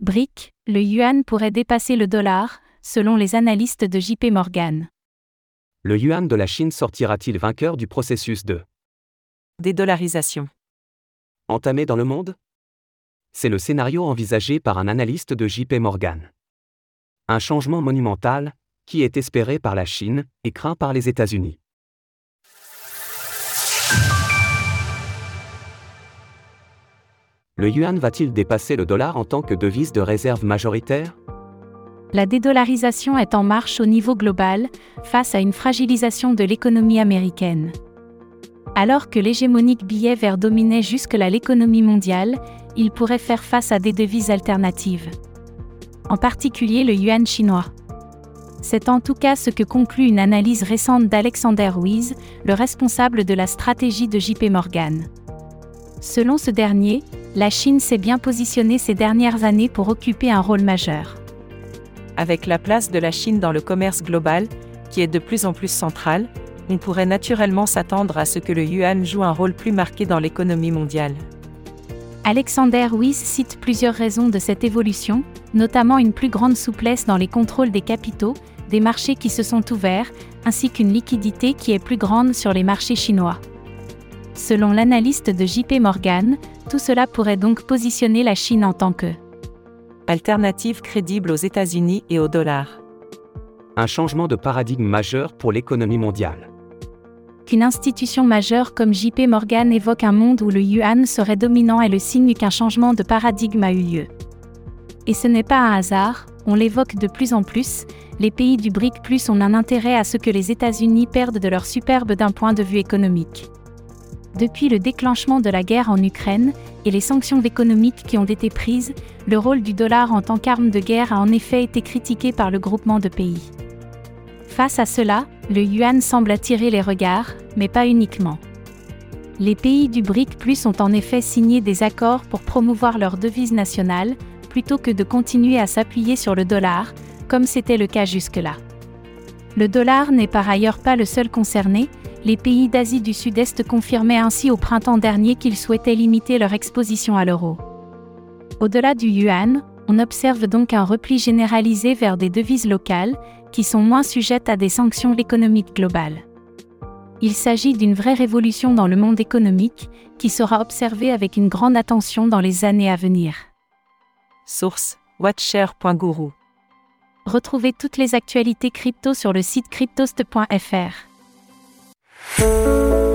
BRIC, le yuan pourrait dépasser le dollar, selon les analystes de JP Morgan. Le yuan de la Chine sortira-t-il vainqueur du processus de Dédollarisation? entamé dans le monde? C'est le scénario envisagé par un analyste de JP Morgan. Un changement monumental, qui est espéré par la Chine et craint par les États-Unis. Le yuan va-t-il dépasser le dollar en tant que devise de réserve majoritaire? La dédollarisation est en marche au niveau global, face à une fragilisation de l'économie américaine. Alors que l'hégémonique billet vert dominait jusque-là l'économie mondiale, il pourrait faire face à des devises alternatives. En particulier le yuan chinois. C'est en tout cas ce que conclut une analyse récente d'Alexander Weiss, le responsable de la stratégie de JP Morgan. Selon ce dernier, la Chine s'est bien positionnée ces dernières années pour occuper un rôle majeur. Avec la place de la Chine dans le commerce global, qui est de plus en plus centrale, on pourrait naturellement s'attendre à ce que le yuan joue un rôle plus marqué dans l'économie mondiale. Alexander Weiss cite plusieurs raisons de cette évolution, notamment une plus grande souplesse dans les contrôles des capitaux, des marchés qui se sont ouverts, ainsi qu'une liquidité qui est plus grande sur les marchés chinois. Selon l'analyste de JP Morgan, tout cela pourrait donc positionner la Chine en tant que Alternative crédible aux États-Unis et au dollar. Un changement de paradigme majeur pour l'économie mondiale. qu'une institution majeure comme JP Morgan évoque un monde où le yuan serait dominant est le signe qu'un changement de paradigme a eu lieu. Et ce n'est pas un hasard, on l'évoque de plus en plus, les pays du BRIC plus ont un intérêt à ce que les États-Unis perdent de leur superbe d'un point de vue économique. Depuis le déclenchement de la guerre en Ukraine et les sanctions économiques qui ont été prises, le rôle du dollar en tant qu'arme de guerre a en effet été critiqué par le groupement de pays. Face à cela, le yuan semble attirer les regards, mais pas uniquement. Les pays du BRIC plus ont en effet signé des accords pour promouvoir leur devise nationale, plutôt que de continuer à s'appuyer sur le dollar, comme c'était le cas jusque-là. Le dollar n'est par ailleurs pas le seul concerné, les pays d'Asie du Sud-Est confirmaient ainsi au printemps dernier qu'ils souhaitaient limiter leur exposition à l'euro. Au-delà du yuan, on observe donc un repli généralisé vers des devises locales, qui sont moins sujettes à des sanctions économiques globales. Il s'agit d'une vraie révolution dans le monde économique, qui sera observée avec une grande attention dans les années à venir. Source watchshare.guru. Retrouvez toutes les actualités crypto sur le site cryptost.fr. oh